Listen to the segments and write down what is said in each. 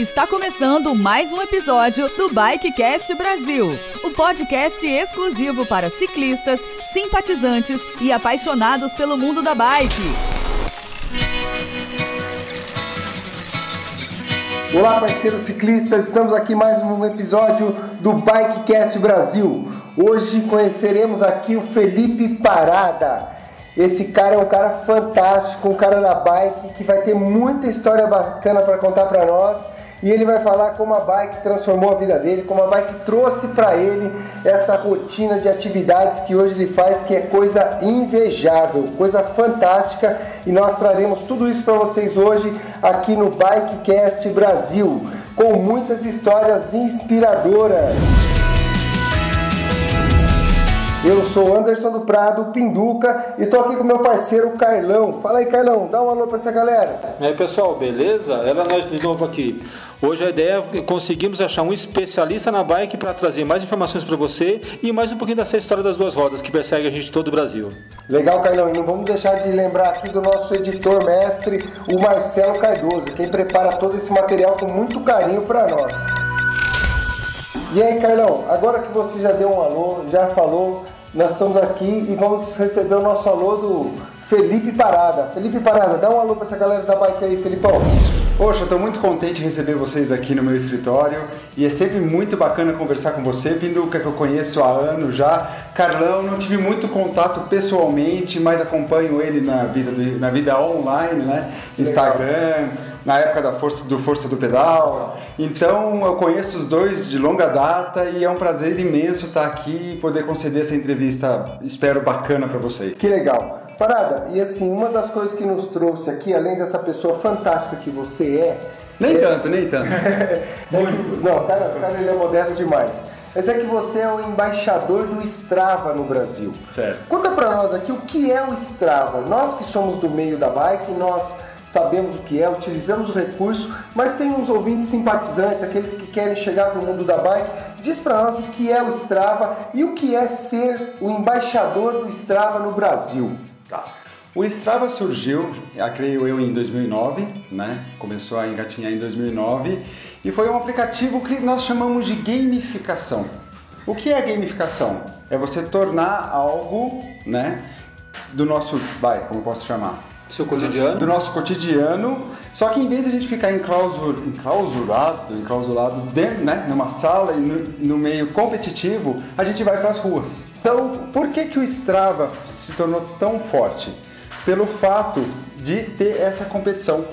Está começando mais um episódio do Bikecast Brasil, o podcast exclusivo para ciclistas, simpatizantes e apaixonados pelo mundo da bike. Olá, parceiros ciclistas, estamos aqui mais um episódio do Bikecast Brasil. Hoje conheceremos aqui o Felipe Parada. Esse cara é um cara fantástico, um cara da bike que vai ter muita história bacana para contar para nós. E ele vai falar como a bike transformou a vida dele, como a bike trouxe para ele essa rotina de atividades que hoje ele faz, que é coisa invejável, coisa fantástica. E nós traremos tudo isso para vocês hoje aqui no Bikecast Brasil, com muitas histórias inspiradoras. Eu sou Anderson do Prado, Pinduca, e estou aqui com meu parceiro Carlão. Fala aí, Carlão, dá um alô para essa galera. E aí, pessoal, beleza? Era nós de novo aqui. Hoje a ideia é conseguimos achar um especialista na bike para trazer mais informações para você e mais um pouquinho dessa história das duas rodas que persegue a gente de todo o Brasil. Legal, Carlão, e não vamos deixar de lembrar aqui do nosso editor mestre, o Marcelo Cardoso, quem prepara todo esse material com muito carinho para nós. E aí, Carlão, agora que você já deu um alô, já falou, nós estamos aqui e vamos receber o nosso alô do Felipe Parada. Felipe Parada, dá um alô para essa galera da bike aí, Felipão. Poxa, estou muito contente de receber vocês aqui no meu escritório e é sempre muito bacana conversar com você, Pinduca, que eu conheço há anos já. Carlão, não tive muito contato pessoalmente, mas acompanho ele na vida, do, na vida online, né? Instagram, na época da força, do Força do Pedal. Então eu conheço os dois de longa data e é um prazer imenso estar aqui e poder conceder essa entrevista, espero, bacana para vocês. Que legal. Parada, e assim, uma das coisas que nos trouxe aqui, além dessa pessoa fantástica que você é. Nem é... tanto, nem tanto. é que, não, o cara, o cara ele é modesto demais. Mas é que você é o embaixador do Strava no Brasil. Certo. Conta pra nós aqui o que é o Strava. Nós que somos do meio da bike, nós sabemos o que é, utilizamos o recurso, mas tem uns ouvintes simpatizantes, aqueles que querem chegar para o mundo da bike. Diz para nós o que é o Strava e o que é ser o embaixador do Strava no Brasil. Tá. O Strava surgiu, creio eu, em 2009, né? Começou a engatinhar em 2009 e foi um aplicativo que nós chamamos de gamificação. O que é gamificação? É você tornar algo, né, do nosso, vai, como posso chamar? Seu cotidiano? Do nosso cotidiano. Só que em vez de a gente ficar enclausur, enclausurado, enclausurado dentro, né, numa sala e no, no meio competitivo, a gente vai para as ruas. Então, por que, que o Strava se tornou tão forte? Pelo fato de ter essa competição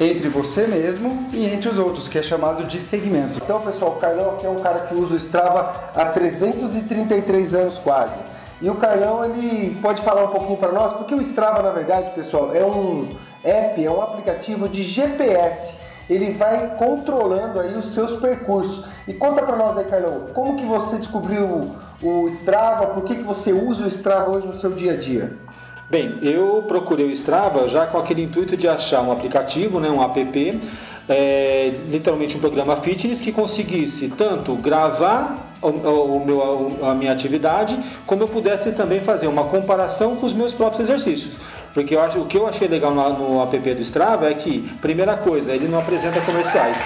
entre você mesmo e entre os outros, que é chamado de segmento. Então, pessoal, o Carlão aqui é um cara que usa o Strava há 333 anos quase. E o Carlão, ele pode falar um pouquinho para nós, porque o Strava, na verdade, pessoal, é um app, é um aplicativo de GPS. Ele vai controlando aí os seus percursos. E conta para nós aí, Carlão, como que você descobriu o Strava, por que, que você usa o Strava hoje no seu dia a dia? Bem, eu procurei o Strava já com aquele intuito de achar um aplicativo, né, um app, é, literalmente um programa fitness que conseguisse tanto gravar o, o meu, a minha atividade, como eu pudesse também fazer uma comparação com os meus próprios exercícios. Porque eu acho, o que eu achei legal no, no app do Strava é que, primeira coisa, ele não apresenta comerciais.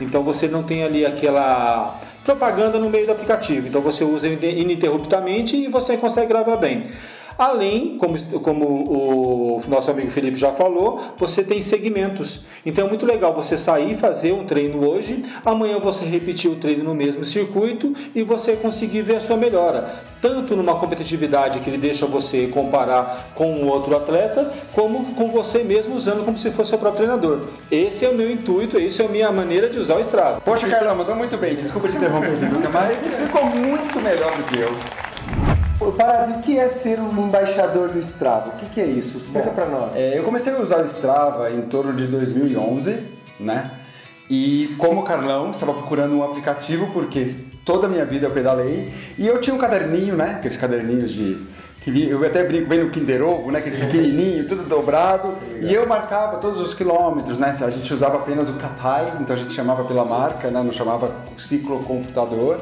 Então você não tem ali aquela propaganda no meio do aplicativo. Então você usa ininterruptamente e você consegue gravar bem. Além, como, como o nosso amigo Felipe já falou, você tem segmentos. Então é muito legal você sair e fazer um treino hoje, amanhã você repetir o treino no mesmo circuito e você conseguir ver a sua melhora. Tanto numa competitividade que ele deixa você comparar com um outro atleta, como com você mesmo usando como se fosse seu próprio treinador. Esse é o meu intuito, essa é a minha maneira de usar o Strava. Poxa, Carlão, mandou muito bem. Desculpa te interromper, mas ficou muito melhor do que eu. Parado, o que é ser um embaixador do Strava? O que, que é isso? Explica para nós. É, eu comecei a usar o Strava em torno de 2011, né? E como o Carlão estava procurando um aplicativo, porque toda a minha vida eu pedalei. E eu tinha um caderninho, né? Aqueles caderninhos de. Que vi- eu até brinco bem no Kinder Ovo, né? Aquele pequenininho, tudo dobrado. E eu marcava todos os quilômetros, né? A gente usava apenas o Katai, então a gente chamava pela marca, né? Não chamava ciclocomputador.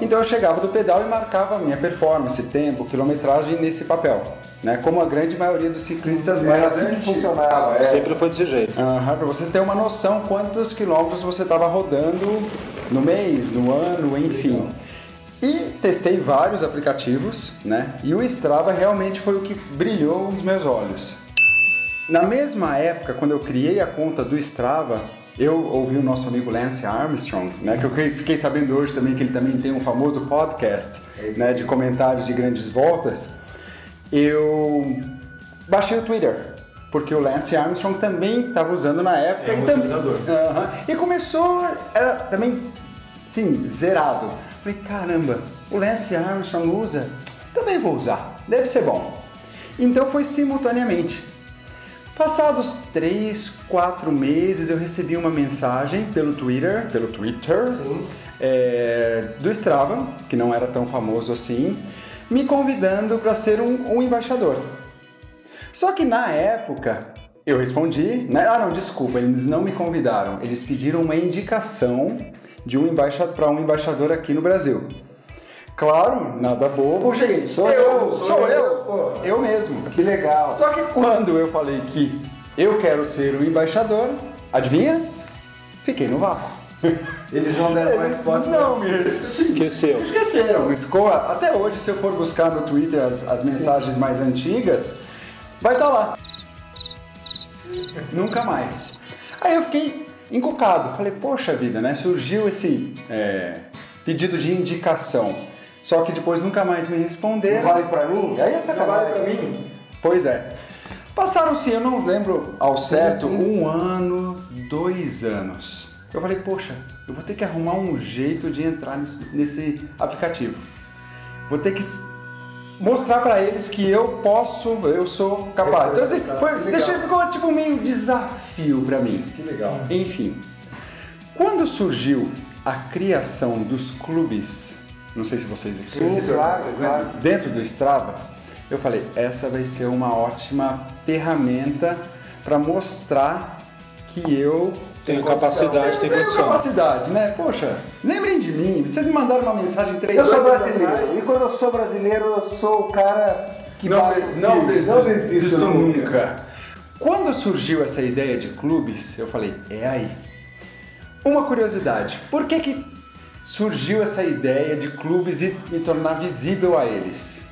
Então eu chegava do pedal e marcava a minha performance, tempo, quilometragem nesse papel. Né? Como a grande maioria dos ciclistas Era mais assim que funcionava. É. Sempre foi desse jeito. Aham, para vocês terem uma noção quantos quilômetros você estava rodando no mês, no ano, enfim. E testei vários aplicativos, né? E o Strava realmente foi o que brilhou nos meus olhos. Na mesma época, quando eu criei a conta do Strava, eu ouvi o nosso amigo Lance Armstrong, né? Que eu fiquei sabendo hoje também que ele também tem um famoso podcast, né? De comentários de grandes voltas. Eu baixei o Twitter, porque o Lance Armstrong também estava usando na época É e. Aham. e começou era também sim zerado. Falei caramba, o Lance Armstrong usa, também vou usar, deve ser bom. Então foi simultaneamente. Passados três, quatro meses, eu recebi uma mensagem pelo Twitter, pelo Twitter, é, do Strava, que não era tão famoso assim, me convidando para ser um, um embaixador. Só que na época eu respondi, né? Ah, não, desculpa, eles não me convidaram. Eles pediram uma indicação de um embaixador para um embaixador aqui no Brasil. Claro, nada bobo. Puxa aí, sou eu, sou, sou eu, eu, pô. eu mesmo. Que legal. Só que quando eu falei que eu quero ser o embaixador, adivinha? Fiquei no vácuo. Eles não deram resposta. não me Esqueceu. Esqueceram, e ficou até hoje, se eu for buscar no Twitter as, as mensagens mais antigas, vai estar lá. Nunca mais. Aí eu fiquei encucado, falei, poxa vida, né? Surgiu esse é, pedido de indicação. Só que depois nunca mais me Não responderam. vale pra mim? Aí é sacanagem. Não vale pra mim? Pois é. Passaram-se, eu não lembro ao certo, um ano, dois anos. Eu falei, poxa, eu vou ter que arrumar um jeito de entrar nesse, nesse aplicativo. Vou ter que mostrar pra eles que eu posso, eu sou capaz. Então, assim, foi, deixou, ficou tipo meio desafio pra mim. Que legal. Enfim, quando surgiu a criação dos clubes, não sei se vocês Sim, claro, claro. dentro do Strava, eu falei, essa vai ser uma ótima ferramenta para mostrar que eu Tenho condição. capacidade, tem condição. capacidade, né? Poxa, lembrem de mim. Vocês me mandaram uma mensagem três Eu sou brasileiro. E quando eu sou brasileiro, eu sou o cara que Não, bate não desisto, não desisto desisto nunca. nunca. Quando surgiu essa ideia de clubes, eu falei, é aí. Uma curiosidade, por que que surgiu essa ideia de clubes e me tornar visível a eles?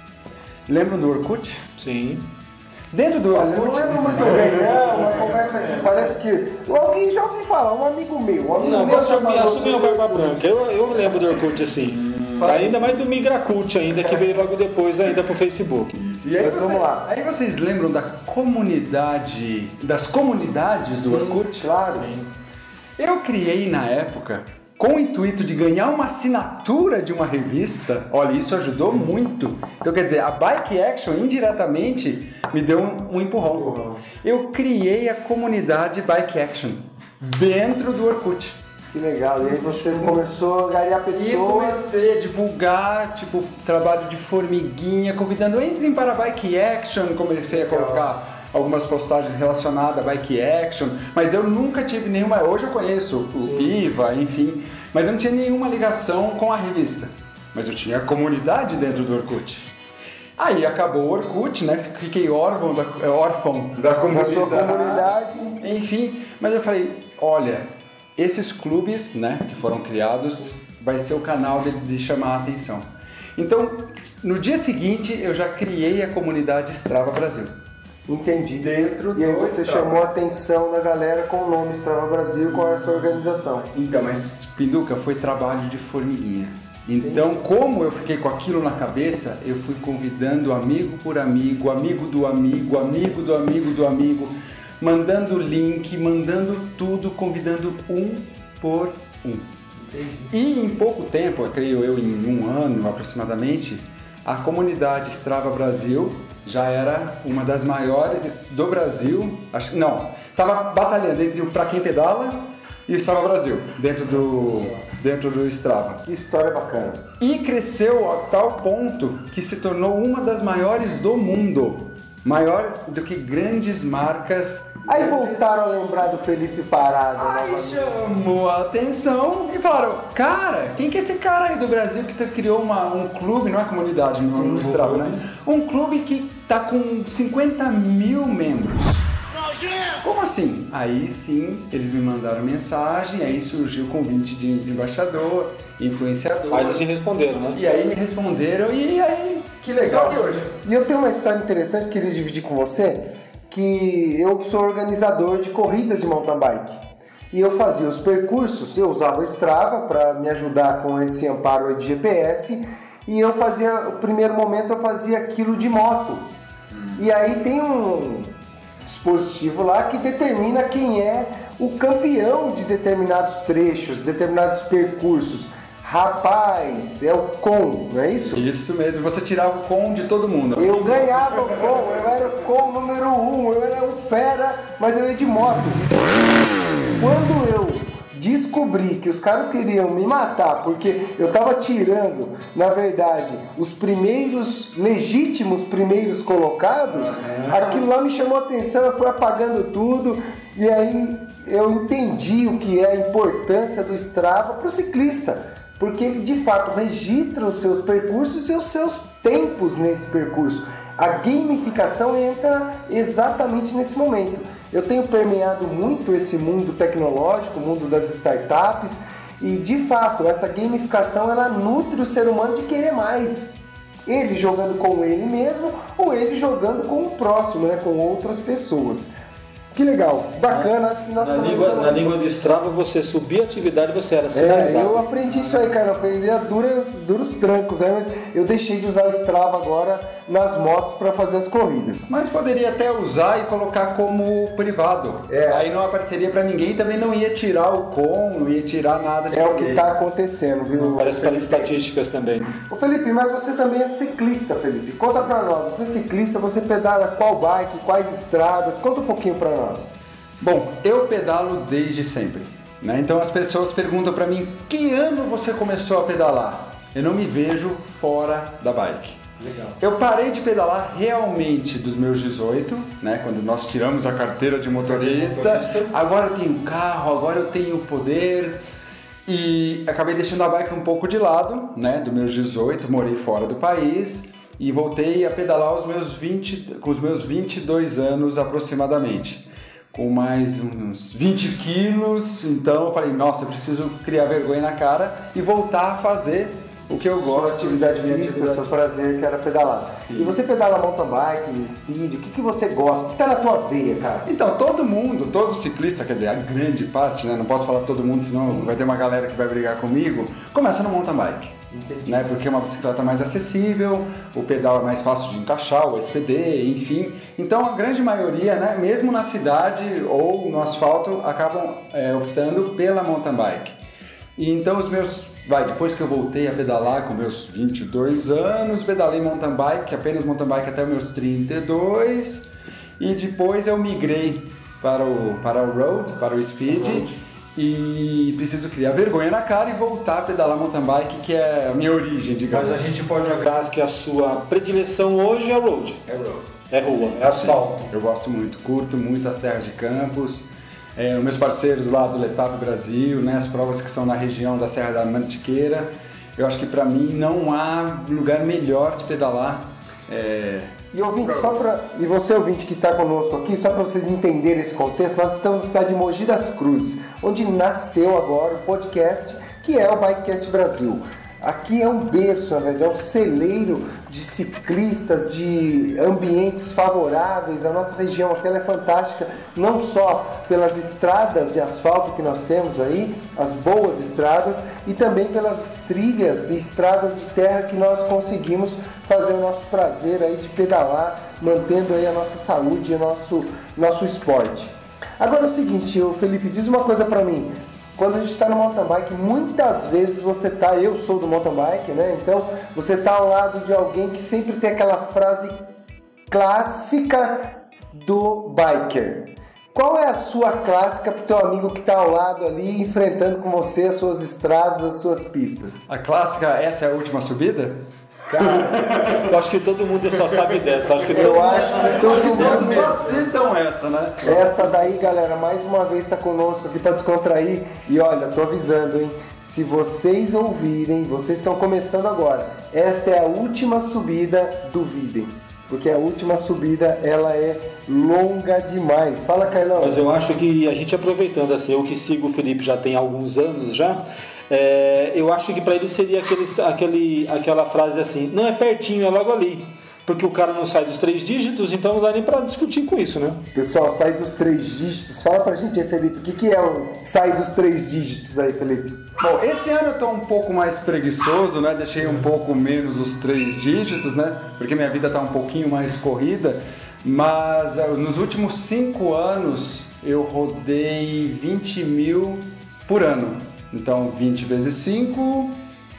Lembram do Orkut? Sim. Dentro do Olha, eu não Orkut... lembro muito bem, não. Uma conversa que parece que. Alguém já ouviu falar, um amigo meu. Um amigo Não, meu você assumir o sobre Barba Branca. Eu, eu lembro do Orkut assim. Ainda mais do Migracult ainda, que veio logo depois ainda pro Facebook. E aí Mas você- vamos lá. Aí vocês lembram da comunidade, das comunidades do Sim, Orkut? Claro. Eu criei na época com o intuito de ganhar uma assinatura de uma revista. Olha, isso ajudou muito. Então, quer dizer, a Bike Action indiretamente me deu um, um empurrão. Eu criei a comunidade Bike Action dentro do Orkut. Que legal. E aí você começou a ganhar E pessoas. comecei a divulgar, tipo, trabalho de formiguinha, convidando, entrem para a Bike Action. Comecei a colocar algumas postagens relacionadas à Bike Action, mas eu nunca tive nenhuma. Hoje eu conheço o Piva, enfim, mas eu não tinha nenhuma ligação com a revista. Mas eu tinha a comunidade dentro do Orkut. Aí acabou o Orkut, né? Fiquei órfão da, é, órfão da comunidade. sua comunidade. Enfim, mas eu falei, olha, esses clubes, né, que foram criados, vai ser o canal deles de chamar a atenção. Então, no dia seguinte, eu já criei a comunidade Strava Brasil. Entendi. Dentro E aí você Strava. chamou a atenção da galera com o nome Strava Brasil com essa organização. Então, mas Pinduca foi trabalho de formiguinha. Então, como eu fiquei com aquilo na cabeça, eu fui convidando amigo por amigo, amigo do amigo, amigo do amigo do amigo, mandando link, mandando tudo, convidando um por um. E em pouco tempo, eu creio eu em um ano aproximadamente, a comunidade Strava Brasil já era uma das maiores do Brasil. Acho, não, estava batalhando entre o Pra Quem Pedala e o Strava Brasil, dentro do, dentro do Strava. Que história bacana. E cresceu a tal ponto que se tornou uma das maiores do mundo. Maior do que grandes marcas. Aí voltaram a lembrar do Felipe Parada. Aí novamente. Chamou a atenção e falaram: Cara, quem que é esse cara aí do Brasil que tá- criou uma- um clube, não é comunidade, não Strava, né? Um clube que tá com 50 mil membros. Como assim? Aí sim, eles me mandaram mensagem, aí surgiu o convite de embaixador, influenciador. Aí eles se responderam, né? E aí me responderam e aí. Que legal. Tô hoje. E eu tenho uma história interessante que queria dividir com você, que eu sou organizador de corridas de mountain bike. E eu fazia os percursos, eu usava o Strava para me ajudar com esse amparo de GPS, e eu fazia, o primeiro momento eu fazia aquilo de moto. E aí tem um dispositivo lá que determina quem é o campeão de determinados trechos, determinados percursos. Rapaz, é o com, não é isso? Isso mesmo, você tirava o com de todo mundo. Eu ganhava o com, eu era o com número um, eu era um fera, mas eu ia de moto. Quando eu descobri que os caras queriam me matar porque eu tava tirando, na verdade, os primeiros legítimos primeiros colocados, aquilo lá me chamou a atenção, eu fui apagando tudo e aí eu entendi o que é a importância do Strava para o ciclista porque ele de fato registra os seus percursos e os seus tempos nesse percurso. A gamificação entra exatamente nesse momento. Eu tenho permeado muito esse mundo tecnológico, o mundo das startups, e de fato essa gamificação ela nutre o ser humano de querer mais. Ele jogando com ele mesmo ou ele jogando com o próximo, né, com outras pessoas. Que legal, bacana, acho que nós Na língua, começamos- na língua do Strava, você subia a atividade você era é, sinalizado. eu aprendi isso aí, cara. Eu aprendi a duras, duros trancos, né? Mas eu deixei de usar o Strava agora nas motos para fazer as corridas. Mas poderia até usar e colocar como privado. É. Aí não apareceria pra ninguém e também não ia tirar o com, não ia tirar nada de É o que ninguém. tá acontecendo, viu? Parece pelas Felipe? estatísticas também. Ô Felipe, mas você também é ciclista, Felipe. Conta pra nós. Você é ciclista, você pedala qual bike, quais estradas? Conta um pouquinho pra nós. Bom, eu pedalo desde sempre. Né? Então as pessoas perguntam pra mim, que ano você começou a pedalar? Eu não me vejo fora da bike. Legal. Eu parei de pedalar realmente dos meus 18, né? Quando nós tiramos a carteira de motorista. motorista. Agora eu tenho carro, agora eu tenho poder. E acabei deixando a bike um pouco de lado, né? Dos meus 18, morei fora do país e voltei a pedalar aos meus 20, com os meus 22 anos aproximadamente. Com mais uns 20 quilos, então eu falei, nossa, eu preciso criar vergonha na cara e voltar a fazer o que eu Sua gosto. atividade minha física, atividade seu prazer, que era pedalar. E você pedala mountain bike, speed, o que, que você gosta? O que tá na tua veia, cara? Então, todo mundo, todo ciclista, quer dizer, a grande parte, né? Não posso falar todo mundo, senão vai ter uma galera que vai brigar comigo. Começa no mountain bike. Entendi. Né? Porque é uma bicicleta mais acessível, o pedal é mais fácil de encaixar, o SPD, enfim. Então, a grande maioria, né, mesmo na cidade ou no asfalto, acabam é, optando pela mountain bike. E então, os meus. Vai, depois que eu voltei a pedalar com meus 22 anos, pedalei mountain bike, apenas mountain bike até meus 32. E depois eu migrei para o, para o road, para o speed. E preciso criar vergonha na cara e voltar a pedalar mountain bike, que é a minha origem, digamos. Mas a gente pode jogar que a sua predileção hoje é road. É road. É rua, é asfalto. Eu gosto muito, curto muito a Serra de Campos. É, os meus parceiros lá do Letap Brasil, né, as provas que são na região da Serra da Mantiqueira. Eu acho que para mim não há lugar melhor de pedalar. É, E ouvinte, só pra, e você ouvinte que está conosco aqui, só para vocês entenderem esse contexto, nós estamos na cidade de Mogi das Cruzes, onde nasceu agora o podcast que é o Bikecast Brasil. Aqui é um berço, na verdade, é um celeiro de ciclistas, de ambientes favoráveis. A nossa região aqui é fantástica, não só pelas estradas de asfalto que nós temos aí, as boas estradas, e também pelas trilhas e estradas de terra que nós conseguimos fazer o nosso prazer aí de pedalar, mantendo aí a nossa saúde e o nosso, nosso esporte. Agora é o seguinte, o Felipe, diz uma coisa pra mim. Quando a gente está no mountain bike, muitas vezes você tá, eu sou do mountain bike, né? Então você tá ao lado de alguém que sempre tem aquela frase clássica do biker, Qual é a sua clássica pro teu amigo que tá ao lado ali, enfrentando com você as suas estradas, as suas pistas? A clássica, essa é a última subida? Cara, eu acho que todo mundo só sabe dessa. Acho que Eu todo... acho que todo Acho que todos mundo. só citam essa, né? Essa daí, galera, mais uma vez está conosco aqui para descontrair. E olha, tô avisando, hein? Se vocês ouvirem, vocês estão começando agora. Esta é a última subida, duvidem. Porque a última subida, ela é longa demais. Fala, Carlão. Mas eu acho que a gente aproveitando assim, eu que sigo o Felipe já tem alguns anos já, é, eu acho que para ele seria aquele, aquele, aquela frase assim, não é pertinho, é logo ali. Porque o cara não sai dos três dígitos, então não dá nem para discutir com isso, né? Pessoal, sai dos três dígitos. Fala pra gente aí, Felipe. O que, que é o sai dos três dígitos aí, Felipe? Bom, esse ano eu tô um pouco mais preguiçoso, né? Deixei um pouco menos os três dígitos, né? Porque minha vida tá um pouquinho mais corrida. Mas eh, nos últimos cinco anos eu rodei 20 mil por ano. Então 20 vezes 5,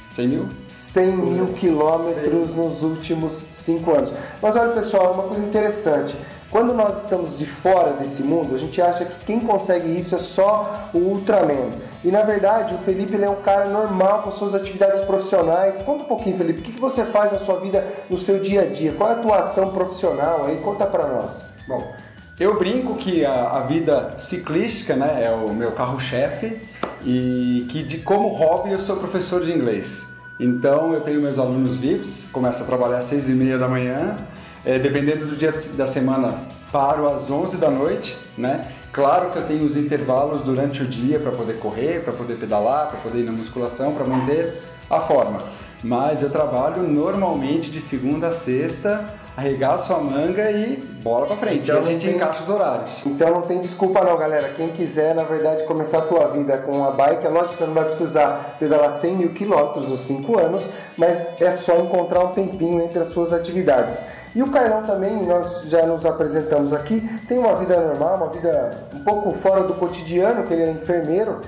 100 mil? 100 mil quilômetros nos últimos cinco anos. Mas olha, pessoal, uma coisa interessante. Quando nós estamos de fora desse mundo, a gente acha que quem consegue isso é só o Ultraman. E na verdade, o Felipe é um cara normal com suas atividades profissionais. Conta um pouquinho, Felipe, o que que você faz na sua vida, no seu dia a dia? Qual é a atuação profissional aí? Conta pra nós. Bom, eu brinco que a, a vida ciclística né, é o meu carro-chefe e que de como hobby eu sou professor de inglês. Então eu tenho meus alunos VIPs, começo a trabalhar às seis e meia da manhã, é, dependendo do dia da semana paro às 11 da noite, né? Claro que eu tenho os intervalos durante o dia para poder correr, para poder pedalar, para poder ir na musculação, para manter a forma. Mas eu trabalho normalmente de segunda a sexta, arregaço a manga e bola para frente. Então e a gente tem- encaixa os horários. Então não tem desculpa não, galera. Quem quiser, na verdade, começar a tua vida com a bike, é lógico que você não vai precisar pedalar 100 mil quilômetros nos 5 anos, mas é só encontrar um tempinho entre as suas atividades. E o Carlão também, nós já nos apresentamos aqui, tem uma vida normal, uma vida um pouco fora do cotidiano, que ele é enfermeiro,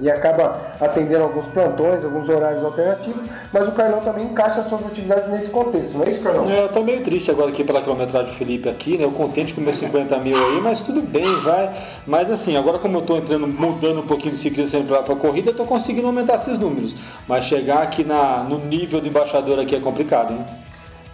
e acaba atendendo alguns plantões, alguns horários alternativos, mas o Carlão também encaixa as suas atividades nesse contexto, não é isso, Carlão? Eu tô meio triste agora aqui pela quilometragem do Felipe aqui, né? Eu contente com meus 50 mil aí, mas tudo bem, vai. Mas assim, agora como eu tô entrando, mudando um pouquinho de ciclismo pra, pra corrida, eu tô conseguindo aumentar esses números. Mas chegar aqui na, no nível do embaixador aqui é complicado, hein?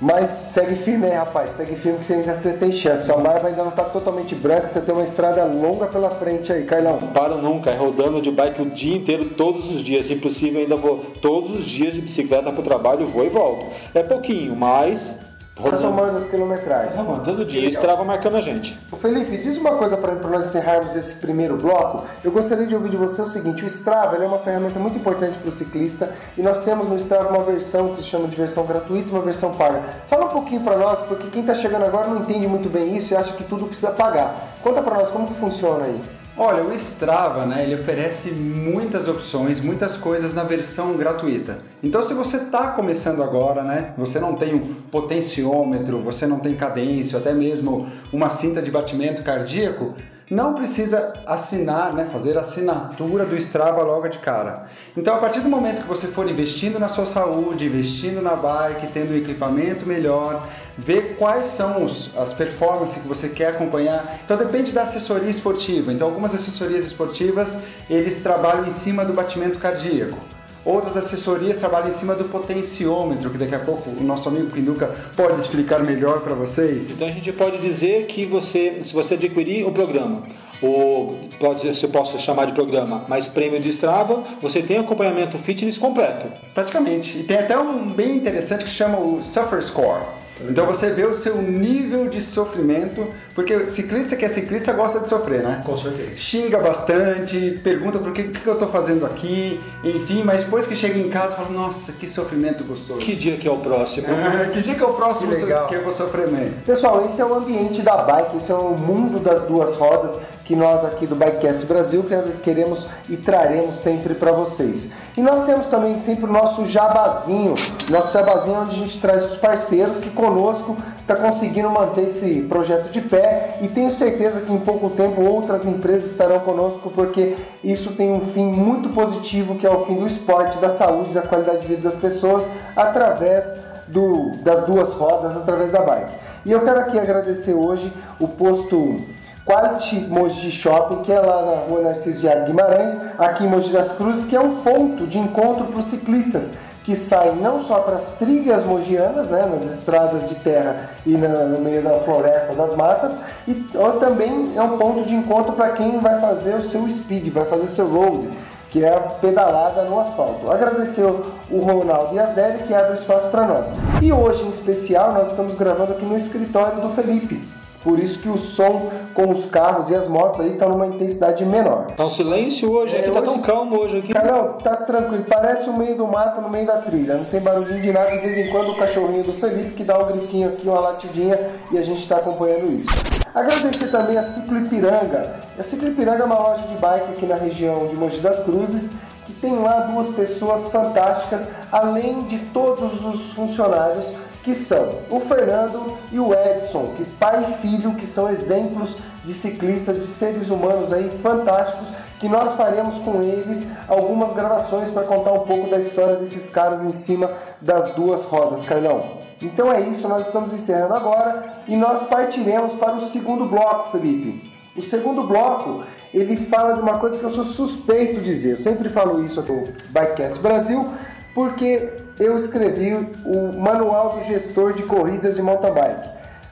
Mas segue firme aí, rapaz. Segue firme que você ainda tem chance. Sua barba ainda não tá totalmente branca, você tem uma estrada longa pela frente aí, Carlão. Não paro nunca, é rodando de bike o dia inteiro, todos os dias. Se impossível, ainda vou todos os dias de bicicleta pro trabalho, vou e volto. É pouquinho, mas. Tá somando as quilometragens. Tá bom, todo dia, isso trava marcando a gente. Ô Felipe, diz uma coisa para nós encerrarmos esse primeiro bloco. Eu gostaria de ouvir de você o seguinte: o Strava é uma ferramenta muito importante para o ciclista e nós temos no Strava uma versão que se chama de versão gratuita e uma versão paga. Fala um pouquinho para nós, porque quem está chegando agora não entende muito bem isso e acha que tudo precisa pagar. Conta para nós como que funciona aí. Olha, o Strava, né, ele oferece muitas opções, muitas coisas na versão gratuita. Então, se você está começando agora, né, você não tem um potenciômetro, você não tem cadência, até mesmo uma cinta de batimento cardíaco, não precisa assinar, né, fazer assinatura do Strava logo de cara. Então, a partir do momento que você for investindo na sua saúde, investindo na bike, tendo um equipamento melhor, ver quais são os- as performances que você quer acompanhar. Então, depende da assessoria esportiva. Então, algumas assessorias esportivas, eles trabalham em cima do batimento cardíaco. Outras assessorias trabalham em cima do potenciômetro, que daqui a pouco o nosso amigo Pinduca pode explicar melhor para vocês. Então a gente pode dizer que você, se você adquirir um programa, ou pode, se eu posso chamar de programa, mais prêmio de Strava, você tem acompanhamento fitness completo. Praticamente. E tem até um bem interessante que chama o Suffer Score. Então você vê o seu nível de sofrimento, porque o ciclista que é ciclista gosta de sofrer, né? Com certeza. Xinga bastante, pergunta por que, o que eu tô fazendo aqui, enfim, mas depois que chega em casa fala, nossa, que sofrimento gostoso. Que dia que é o próximo? Ah, que dia que é o próximo Que legal. que eu vou sofrer mesmo? Pessoal, esse é o ambiente da bike, esse é o mundo das duas rodas que nós aqui do Bikecast Brasil que- queremos e traremos sempre para vocês. E nós temos também sempre o nosso jabazinho, nosso jabazinho onde a gente traz os parceiros que conosco está conseguindo manter esse projeto de pé e tenho certeza que em pouco tempo outras empresas estarão conosco porque isso tem um fim muito positivo que é o fim do esporte, da saúde, da qualidade de vida das pessoas através do- das duas rodas através da bike. E eu quero aqui agradecer hoje o posto Quality Mogi Shopping, que é lá na rua Narciso de Guimarães, aqui em Mogi das Cruzes, que é um ponto de encontro para os ciclistas que saem não só para as trilhas mogianas, né, nas estradas de terra e na, no meio da floresta, das matas, e ou também é um ponto de encontro para quem vai fazer o seu speed, vai fazer o seu road, que é a pedalada no asfalto. Agradecer o Ronaldo e a Zélia que abre espaço para nós. E hoje, em especial, nós estamos gravando aqui no escritório do Felipe. Por isso que o som com os carros e as motos aí tá numa intensidade menor. Tá um silêncio hoje, É, aqui tá hoje- tão calmo hoje aqui. Carlão, tá tranquilo, parece o meio do mato no meio da trilha, não tem barulhinho de nada, de vez em quando o cachorrinho do Felipe que dá um gritinho aqui, uma latidinha e a gente está acompanhando isso. Agradecer também a Ciclo Ipiranga. A Ciclo Ipiranga é uma loja de bike aqui na região de Mogi das Cruzes, que tem lá duas pessoas fantásticas, além de todos os funcionários que são o Fernando e o Edson, que pai e filho, que são exemplos de ciclistas, de seres humanos aí fantásticos, que nós faremos com eles algumas gravações para contar um pouco da história desses caras em cima das duas rodas, Carlão. Então é isso, nós estamos encerrando agora e nós partiremos para o segundo bloco, Felipe. O segundo bloco, ele fala de uma coisa que eu sou suspeito de dizer. Eu sempre falo isso aqui no Bikecast Brasil, porque eu escrevi o Manual do Gestor de Corridas de Mountain Bike.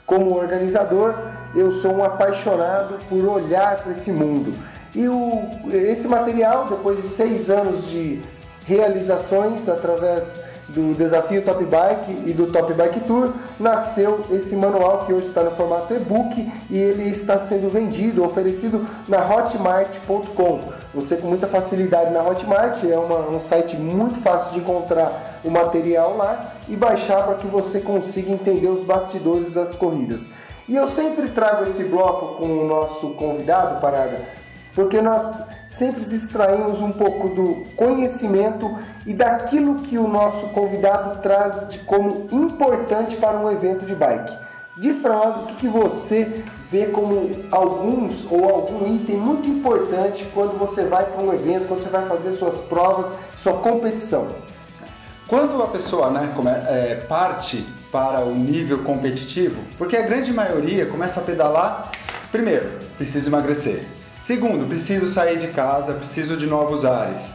Como organizador, eu sou um apaixonado por olhar para esse mundo. E o, esse material, depois de seis anos de realizações através do desafio Top Bike e do Top Bike Tour, nasceu esse manual que hoje está no formato e-book e ele está sendo vendido, oferecido na hotmart.com. Você com muita facilidade na Hotmart, é uma- um site muito fácil de encontrar o material lá e baixar para que você consiga entender os bastidores das corridas. E eu sempre trago esse bloco com o nosso convidado, Parada, porque nós sempre extraímos um pouco do conhecimento e daquilo que o nosso convidado traz de como importante para um evento de bike. Diz para nós o que, que você vê como alguns ou algum item muito importante quando você vai para um evento, quando você vai fazer suas provas, sua competição. Quando a pessoa né, é, parte para o nível competitivo, porque a grande maioria começa a pedalar, primeiro, preciso emagrecer. Segundo, preciso sair de casa, preciso de novos ares,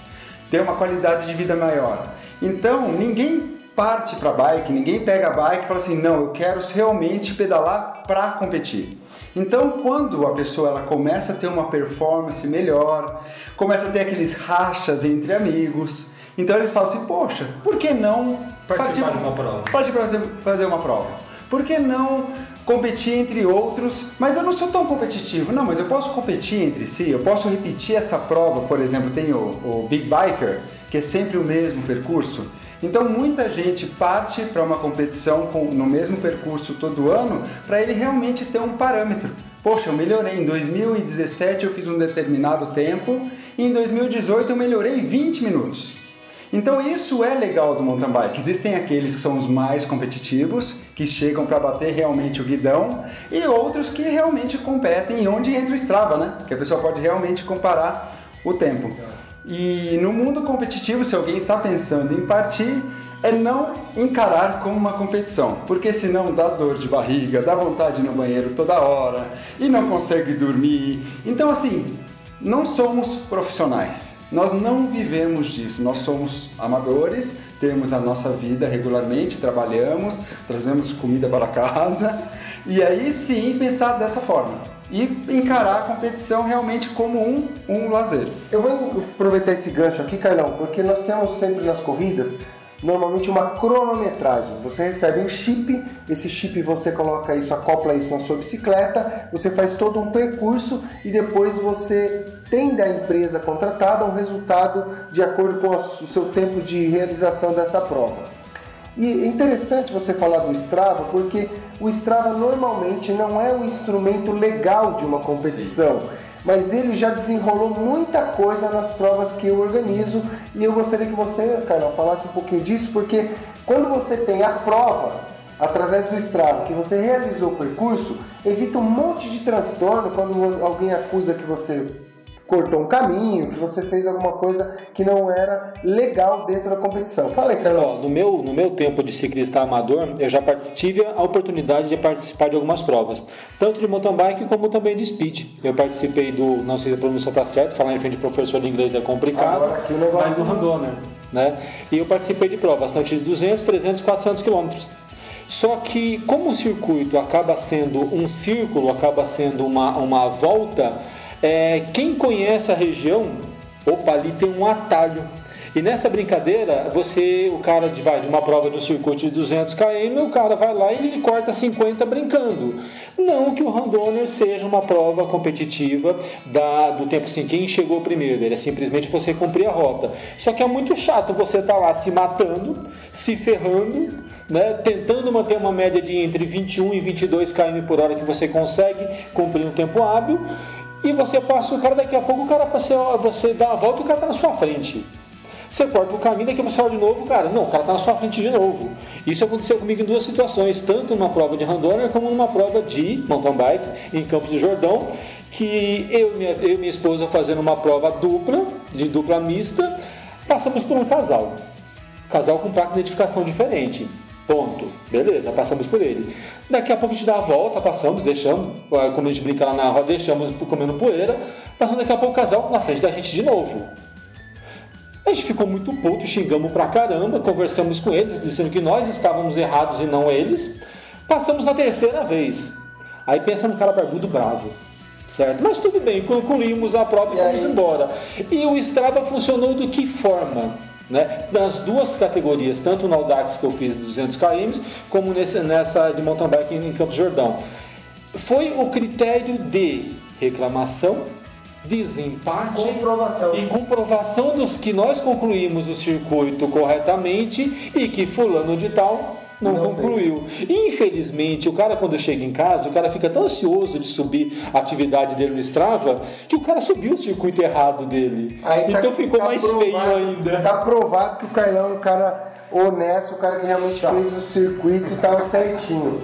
ter uma qualidade de vida maior. Então, ninguém parte para bike, ninguém pega a bike e fala assim, não, eu quero realmente pedalar para competir. Então, quando a pessoa ela começa a ter uma performance melhor, começa a ter aqueles rachas entre amigos, então eles falam assim, poxa, por que não Participar de uma prova. Fazer, fazer uma prova. Por que não competir entre outros? Mas eu não sou tão competitivo. Não, mas eu posso competir entre si, eu posso repetir essa prova. Por exemplo, tem o, o Big Biker, que é sempre o mesmo percurso. Então muita gente parte para uma competição com, no mesmo percurso todo ano para ele realmente ter um parâmetro. Poxa, eu melhorei. Em 2017 eu fiz um determinado tempo e em 2018 eu melhorei 20 minutos. Então isso é legal do mountain bike. Existem aqueles que são os mais competitivos, que chegam para bater realmente o guidão, e outros que realmente competem onde entra o Strava, né? Que a pessoa pode realmente comparar o tempo. E no mundo competitivo, se alguém está pensando em partir, é não encarar como uma competição, porque senão dá dor de barriga, dá vontade no banheiro toda hora e não consegue dormir. Então assim, não somos profissionais. Nós não vivemos disso. Nós somos amadores, temos a nossa vida regularmente, trabalhamos, trazemos comida para casa e aí sim pensar dessa forma e encarar a competição realmente como um, um lazer. Eu vou aproveitar esse gancho aqui, Carlão, porque nós temos sempre nas corridas normalmente uma cronometragem. Você recebe um chip, esse chip você coloca isso, acopla isso na sua bicicleta, você faz todo um percurso e depois você tem da empresa contratada um resultado de acordo com o seu tempo de realização dessa prova. E é interessante você falar do Strava, porque o Strava normalmente não é um instrumento legal de uma competição, mas ele já desenrolou muita coisa nas provas que eu organizo e eu gostaria que você, Carlão, falasse um pouquinho disso, porque quando você tem a prova através do Strava, que você realizou o percurso, evita um monte de transtorno quando alguém acusa que você cortou um caminho, que você fez alguma coisa que não era legal dentro da competição. Fala aí, Carlão. No, meu, no meu tempo de ciclista amador, eu já tive a oportunidade de participar de algumas provas, tanto de mountain bike como também de speed. Eu participei do, não sei se a pronúncia está certo, falar em frente de professor de inglês é complicado, Agora aqui o negócio mas do Randonner. Né? E eu participei de provas, tanto de 200, 300, 400 quilômetros. Só que como o circuito acaba sendo um círculo, acaba sendo uma, uma volta, é, quem conhece a região, opa, ali tem um atalho. E nessa brincadeira, você, o cara vai, de uma prova um circuito de 200 km, o cara vai lá e ele corta 50 brincando. Não que o Randonner seja uma prova competitiva da, do tempo assim, quem chegou primeiro, ele é simplesmente você cumprir a rota. Só que é muito chato você estar tá lá se matando, se ferrando, né, tentando manter uma média de entre 21 e 22 km por hora que você consegue cumprir um tempo hábil, e você passa o cara, daqui a pouco o cara você, você dá a volta e o cara está na sua frente. Você corta o caminho, daqui você olha de novo, cara. Não, o cara está na sua frente de novo. Isso aconteceu comigo em duas situações, tanto numa prova de randonner como numa prova de mountain bike em Campos do Jordão, que eu e minha, eu minha esposa fazendo uma prova dupla, de dupla mista, passamos por um casal. Casal com placa de identificação diferente. Ponto. Beleza, passamos por ele. Daqui a pouco a gente dá a volta, passamos, deixamos, como a gente brinca lá na roda, deixamos comendo poeira, passando daqui a pouco o casal na frente da gente de novo. A gente ficou muito puto, xingamos pra caramba, conversamos com eles, dizendo que nós estávamos errados e não eles. Passamos na terceira vez. Aí pensa no cara barbudo bravo. Certo? Mas tudo bem, concluímos a prova e, e fomos aí? embora. E o Strava funcionou de que forma? Né? Nas duas categorias, tanto no Audax que eu fiz 200 km, como nesse, nessa de mountain bike em Campos Jordão. Foi o critério de reclamação desempate comprovação. e comprovação dos que nós concluímos o circuito corretamente e que fulano de tal não, não concluiu. Fez. Infelizmente, o cara quando chega em casa, o cara fica tão ansioso de subir a atividade dele no Strava, que o cara subiu o circuito errado dele. Aí tá então tá, ficou tá mais provado, feio ainda. Tá provado que o Carlão é um cara honesto, o cara que realmente tá. fez o circuito e tava certinho.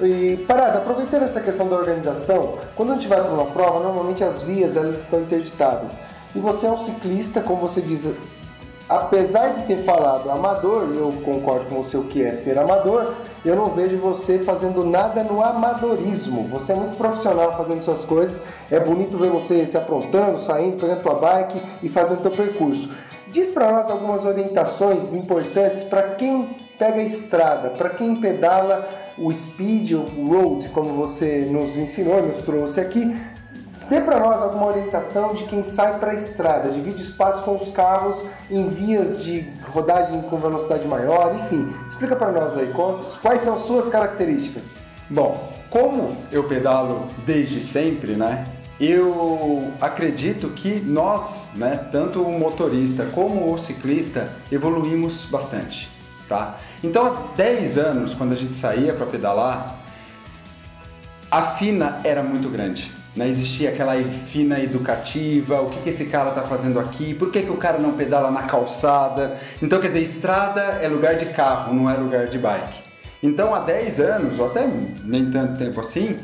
E parada, aproveitando essa questão da organização, quando a gente vai para uma prova, normalmente as vias elas estão interditadas. E você é um ciclista, como você diz, apesar de ter falado amador, eu concordo com você o que é ser amador, eu não vejo você fazendo nada no amadorismo. Você é muito profissional fazendo suas coisas. É bonito ver você se aprontando, saindo, pegando tua bike e fazendo teu percurso. Diz para nós algumas orientações importantes para quem pega a estrada, para quem pedala o speed, o road, como você nos ensinou, nos trouxe aqui. Dê para nós alguma orientação de quem sai para a estrada, divide espaço com os carros em vias de rodagem com velocidade maior, enfim. Explica para nós aí quais são suas características. Bom, como eu pedalo desde sempre, né? Eu acredito que nós, né, tanto o motorista como o ciclista, evoluímos bastante. Tá? Então, há 10 anos, quando a gente saía para pedalar, a fina era muito grande. Né? Existia aquela fina educativa, o que, que esse cara está fazendo aqui, por que, que o cara não pedala na calçada. Então, quer dizer, estrada é lugar de carro, não é lugar de bike. Então, há 10 anos, ou até nem tanto tempo assim,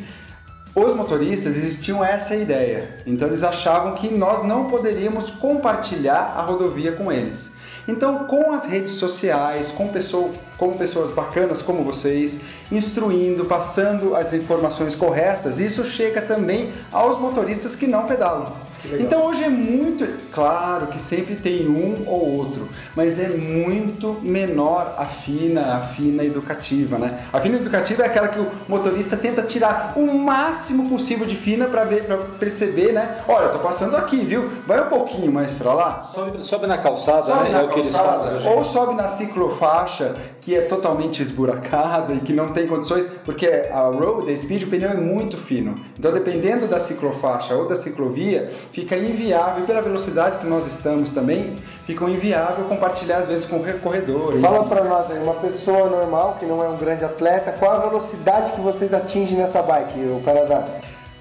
os motoristas existiam essa ideia. Então, eles achavam que nós não poderíamos compartilhar a rodovia com eles. Então, com as redes sociais, com, pessoa, com pessoas bacanas como vocês, instruindo, passando as informações corretas, isso chega também aos motoristas que não pedalam. Então hoje é muito, claro que sempre tem um ou outro, mas é muito menor a fina, a fina educativa, né? A fina educativa é aquela que o motorista tenta tirar o máximo possível de fina para ver, para perceber, né? Olha, eu tô passando aqui, viu? Vai um pouquinho mais para lá. Sobe, sobe, na calçada, sobe né? Na é calçada, ou sobe na ciclofaixa que é totalmente esburacada e que não tem condições, porque a road, a speed, o pneu é muito fino. Então, dependendo da ciclofaixa ou da ciclovia, fica inviável, pela velocidade que nós estamos também, fica inviável compartilhar às vezes com o corredor. Fala para nós aí, uma pessoa normal que não é um grande atleta, qual a velocidade que vocês atingem nessa bike, o Canadá?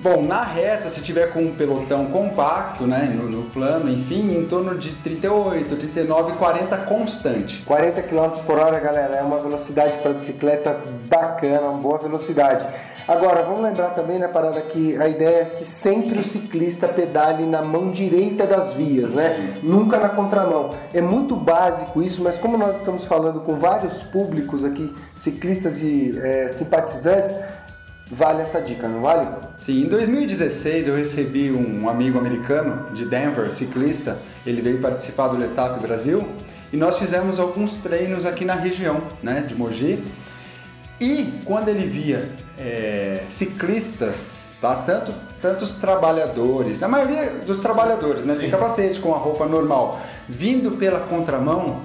Bom, na reta, se tiver com um pelotão compacto, né, no, no, plano, enfim, em torno de 38, 39, 40 constante. 40 km por hora, galera, é uma velocidade para bicicleta bacana, uma boa velocidade. Agora, vamos lembrar também, né, Parada, que a ideia é que sempre o ciclista pedale na mão direita das vias, né? Nunca na contramão. É muito básico isso, mas como nós estamos falando com vários públicos aqui, ciclistas e é, simpatizantes, vale essa dica, não vale? Sim, em 2016 eu recebi um amigo americano de Denver, ciclista, ele veio participar do Letap Brasil e nós fizemos alguns treinos aqui na região, né, de Mogi. E quando ele via é, ciclistas, tá? Tanto, tantos trabalhadores, a maioria dos trabalhadores, né? Sem capacete, com a roupa normal, vindo pela contramão,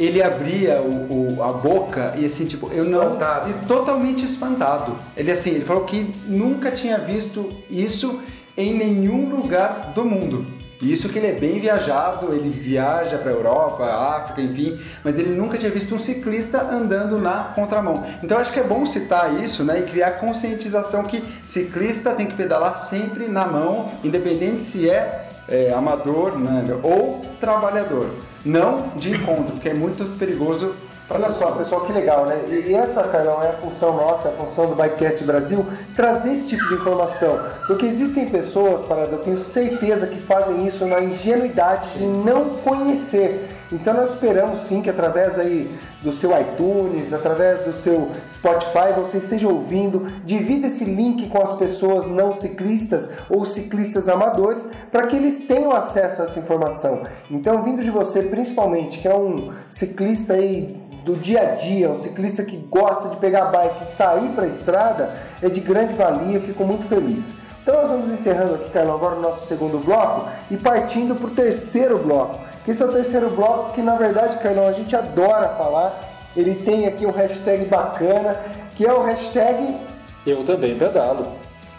ele abria o, o, a boca e assim, tipo, eu não. Espantado. e Totalmente espantado. Ele assim, ele falou que nunca tinha visto isso em nenhum lugar do mundo. Isso que ele é bem viajado, ele viaja para Europa, África, enfim, mas ele nunca tinha visto um ciclista andando na contramão. Então acho que é bom citar isso, né, e criar conscientização que ciclista tem que pedalar sempre na mão, independente se é, é amador né, ou trabalhador, não de encontro, porque é muito perigoso Olha só, pessoal, que legal, né? E essa, Carlão, é a função nossa, é a função do Bikecast Brasil, trazer esse tipo de informação. Porque existem pessoas, Parada, eu tenho certeza que fazem isso na ingenuidade de não conhecer. Então nós esperamos sim que através aí do seu iTunes, através do seu Spotify, você esteja ouvindo, divida esse link com as pessoas não ciclistas ou ciclistas amadores, para que eles tenham acesso a essa informação. Então, vindo de você, principalmente, que é um ciclista aí do dia a dia, um ciclista que gosta de pegar a bike e sair para a estrada, é de grande valia, fico muito feliz. Então nós vamos encerrando aqui, Carlão, agora o nosso segundo bloco e partindo para o terceiro bloco. Que esse é o terceiro bloco que, na verdade, Carlão, a gente adora falar. Ele tem aqui um hashtag bacana, que é o hashtag... Eu também pedalo.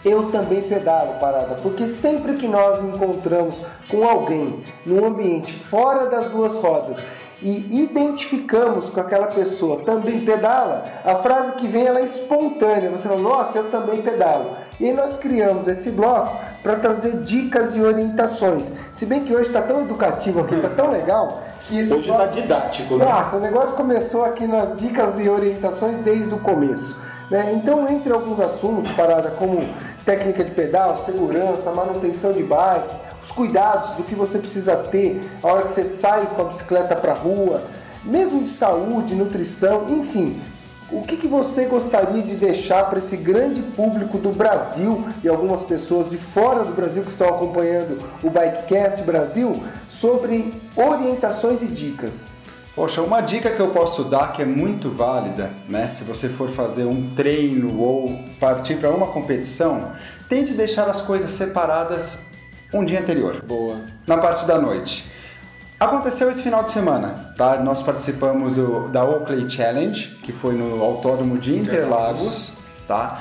Eu também pedalo, parada, porque sempre que nós encontramos com alguém num ambiente fora das duas rodas e identificamos com aquela pessoa também pedala, a frase que vem ela é espontânea. Você fala, nossa, eu também pedalo. E aí nós criamos esse bloco para trazer dicas e orientações. Se bem que hoje está tão educativo aqui, está tão legal. Que esse hoje está didático, né? Nossa, o negócio começou aqui nas dicas e orientações desde o começo. Né? Então, entre alguns assuntos, parada como técnica de pedal, segurança, manutenção de bike, os cuidados do que você precisa ter a hora que você sai com a bicicleta para a rua, mesmo de saúde, nutrição, enfim. O que, que você gostaria de deixar para esse grande público do Brasil e algumas pessoas de fora do Brasil que estão acompanhando o Bikecast Brasil sobre orientações e dicas? Poxa, uma dica que eu posso dar que é muito válida, né? Se você for fazer um treino ou partir para uma competição, tente deixar as coisas separadas um dia anterior. Boa. Na parte da noite. Aconteceu esse final de semana, tá? Nós participamos do, da Oakley Challenge, que foi no Autódromo de Interlagos, tá?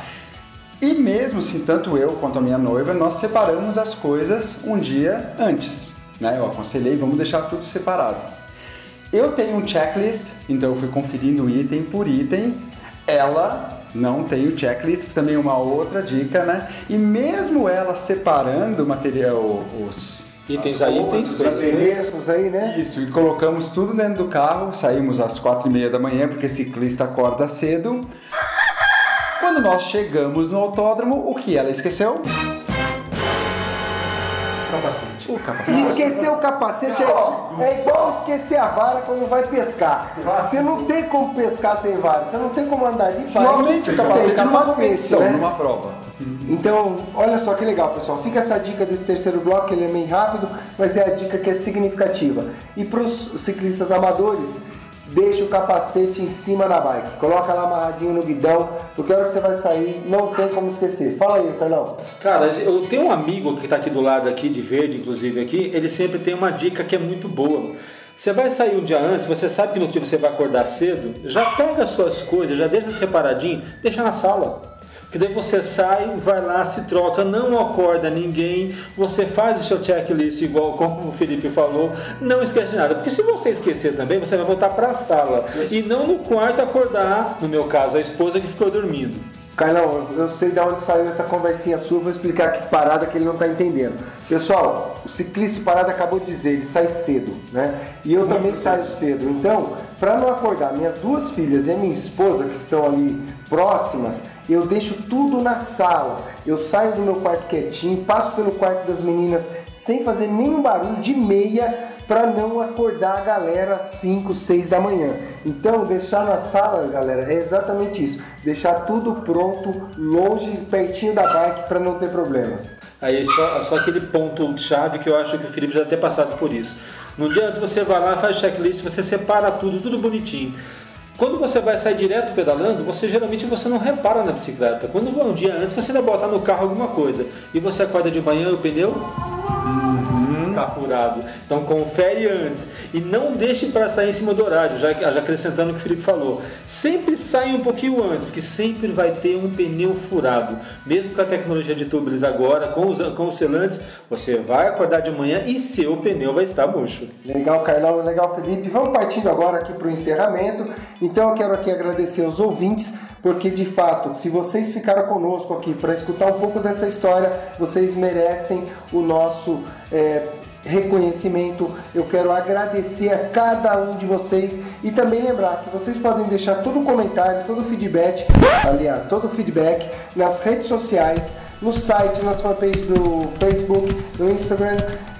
E mesmo assim, tanto eu quanto a minha noiva, nós separamos as coisas um dia antes, né? Eu aconselhei, vamos deixar tudo separado. Eu tenho um checklist, então eu fui conferindo item por item. Ela não tem o checklist, também uma outra dica, né? E mesmo ela separando o material, os itens a itens, os adereços aí, né? Isso, e colocamos tudo dentro do carro, saímos às quatro e meia da manhã, porque ciclista acorda cedo. Quando nós chegamos no autódromo, o que ela esqueceu? Capacete. O capacete. Esquecer o capacete é, é igual esquecer a vara quando vai pescar. Você não tem como pescar sem vara, você não tem como andar de bike Somente o capacete, sem numa competição, né? numa prova. Então, olha só que legal, pessoal. Fica essa dica desse terceiro bloco, ele é meio rápido, mas é a dica que é significativa. E para os ciclistas amadores, deixa o capacete em cima da bike. Coloca lá amarradinho no guidão, porque a hora que você vai sair, não tem como esquecer. Fala aí, Carlão. Cara, eu tenho um amigo que está aqui do lado aqui, de verde, inclusive aqui, ele sempre tem uma dica que é muito boa. Você vai sair um dia antes, você sabe que no dia você vai acordar cedo, já pega as suas coisas, já deixa separadinho, deixa na sala. Que daí você sai, vai lá, se troca, não acorda ninguém, você faz o seu checklist igual como o Felipe falou, não esquece nada. Porque se você esquecer também, você vai voltar para a sala e não no quarto acordar, no meu caso, a esposa que ficou dormindo. Carlão, eu sei de onde saiu essa conversinha sua, vou explicar que parada que ele não está entendendo. Pessoal, o ciclista parada acabou de dizer, ele sai cedo, né? E eu também saio cedo. Então, para não acordar minhas duas filhas e a minha esposa que estão ali próximas, eu deixo tudo na sala. Eu saio do meu quarto quietinho, passo pelo quarto das meninas sem fazer nenhum barulho de meia para não acordar a galera às 5, 6 da manhã. Então, deixar na sala, galera, é exatamente isso. Deixar tudo pronto, longe, pertinho da bike para não ter problemas. Aí só, só aquele ponto chave que eu acho que o Felipe já deve ter passado por isso. No dia antes você vai lá, faz checklist, você separa tudo, tudo bonitinho. Quando você vai sair direto pedalando, você geralmente você não repara na bicicleta. Quando um dia antes você ainda bota no carro alguma coisa e você acorda de manhã e o pneu furado. Então confere antes e não deixe para sair em cima do horário, já, já acrescentando o que o Felipe falou. Sempre saia um pouquinho antes, porque sempre vai ter um pneu furado. Mesmo com a tecnologia de tubeless agora, com os, com os selantes, você vai acordar de manhã e seu pneu vai estar murcho. Legal, Carlão, legal, Felipe. Vamos partindo agora aqui para o encerramento. Então eu quero aqui agradecer aos ouvintes, porque de fato, se vocês ficaram conosco aqui para escutar um pouco dessa história, vocês merecem o nosso é, reconhecimento. Eu quero agradecer a cada um de vocês e também lembrar que vocês podem deixar todo o comentário, todo o feedback, aliás, todo o feedback nas redes sociais, no site, nas fanpages do Facebook, no Instagram,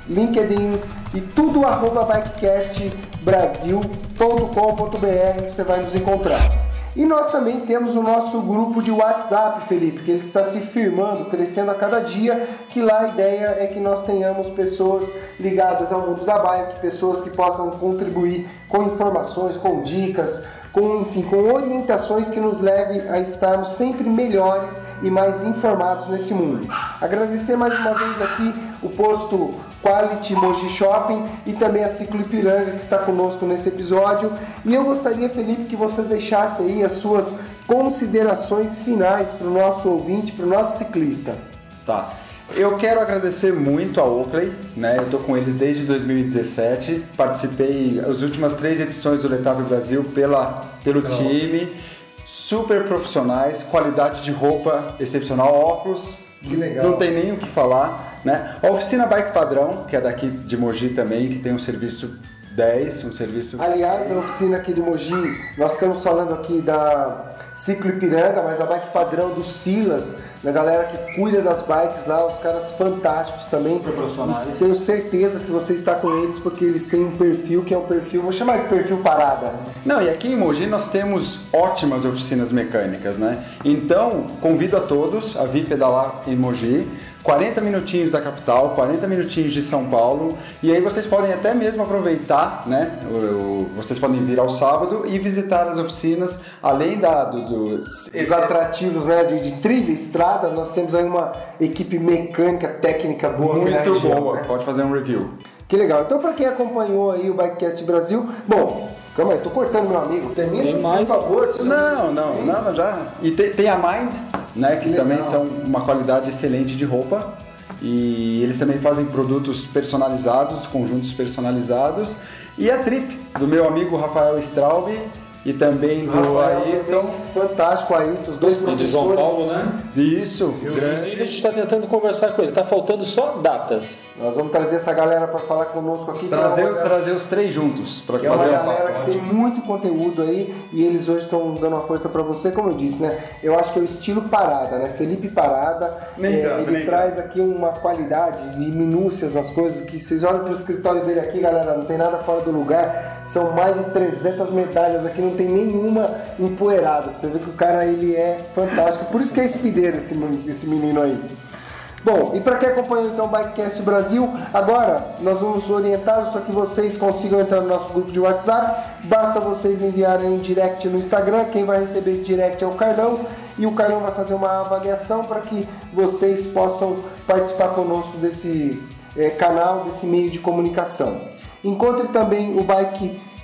LinkedIn e tudo arroba bikecastbrasil.com.br você vai nos encontrar. E nós também temos o nosso grupo de WhatsApp, Felipe, que ele está se firmando, crescendo a cada dia, que lá a ideia é que nós tenhamos pessoas ligadas ao mundo da bike, pessoas que possam contribuir com informações, com dicas, com, enfim, com orientações que nos leve a estarmos sempre melhores e mais informados nesse mundo. Agradecer mais uma vez aqui o posto Quality Moji Shopping e também a Ciclo Ipiranga que está conosco nesse episódio. E eu gostaria, Felipe, que você deixasse aí as suas considerações finais para o nosso ouvinte, para o nosso ciclista. Tá. Eu quero agradecer muito a Oakley, né? Eu tô com eles desde 2017. Participei as últimas três edições do Letave Brasil pela, pelo time. Super profissionais, qualidade de roupa excepcional, óculos. Que legal. Não tem nem o que falar, né? A oficina Bike Padrão, que é daqui de Mogi também, que tem um serviço 10, um serviço. Aliás, a oficina aqui de Mogi, nós estamos falando aqui da Ciclo Ipiranga, mas a bike padrão do Silas, da galera que cuida das bikes lá, os caras fantásticos também. Super profissionais. E tenho certeza que você está com eles porque eles têm um perfil que é um perfil, vou chamar de perfil parada. Não, e aqui em Mogi nós temos ótimas oficinas mecânicas, né? Então, convido a todos a vir pedalar em Mogi. 40 minutinhos da capital, 40 minutinhos de São Paulo, e aí vocês podem até mesmo aproveitar, né? o- o- vocês podem vir ao sábado e visitar as oficinas, além da do, do- Os atrativos né, de, de trilha, estrada, nós temos aí uma equipe mecânica, técnica boa muito região, boa. né? Pode fazer um review. Que legal. Então, para quem acompanhou aí o Bikecast Brasil, bom, calma aí, tô cortando meu amigo. Termina, Tem mais? por favor. Não, não, não, não, já. E tem, tem a Mind, né? Que Legal. também são uma qualidade excelente de roupa. E eles também fazem produtos personalizados, conjuntos personalizados. E a Trip, do meu amigo Rafael Straub e também do Rafael Ayrton. fantástico, Ayrton, os dois E do professores. João Paulo, né? Isso, grande. Inclusive, a gente está tentando conversar com ele. Tá faltando só datas. Nós vamos trazer essa galera para falar conosco aqui. que é uma Trazer, trazer os três juntos para que é uma um galera papo. que tem muito conteúdo aí e eles hoje estão dando uma força para você, como eu disse, né? Eu acho que é o estilo Parada, né? Felipe Parada, Nem é, tanto, ele nem traz aqui uma qualidade e minúcias nas coisas que vocês olham pro escritório dele aqui, galera, não tem nada fora do lugar. São mais de 300 medalhas aqui, não tem nenhuma empoeirada. Você ver que o cara ele é fantástico. Por isso que é espideiro esse, esse menino aí. Bom, e para quem acompanhou então o Bikecast Brasil, agora nós vamos orientá-los para que vocês consigam entrar no nosso grupo de WhatsApp. Basta vocês enviarem um direct no Instagram. Quem vai receber esse direct é o Carlão e o Carlão vai fazer uma avaliação para que vocês possam participar conosco desse eh, canal, desse meio de comunicação. Encontre também o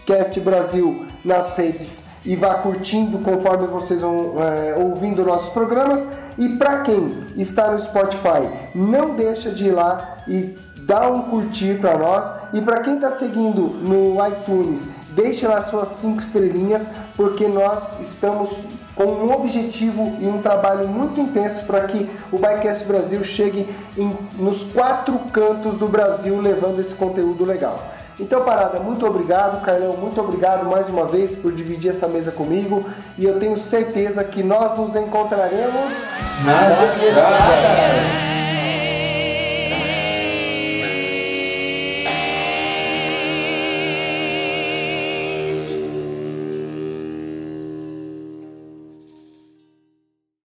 Bikecast Brasil nas redes e vá curtindo conforme vocês vão é, ouvindo nossos programas. E para quem está no Spotify, não deixa de ir lá e dar um curtir para nós. E para quem está seguindo no iTunes, deixe lá suas cinco estrelinhas, porque nós estamos com um objetivo e um trabalho muito intenso para que o Bikecast Brasil chegue em, nos quatro cantos do Brasil levando esse conteúdo legal. Então, Parada, muito obrigado, Carlão, muito obrigado mais uma vez por dividir essa mesa comigo. E eu tenho certeza que nós nos encontraremos nas estradas.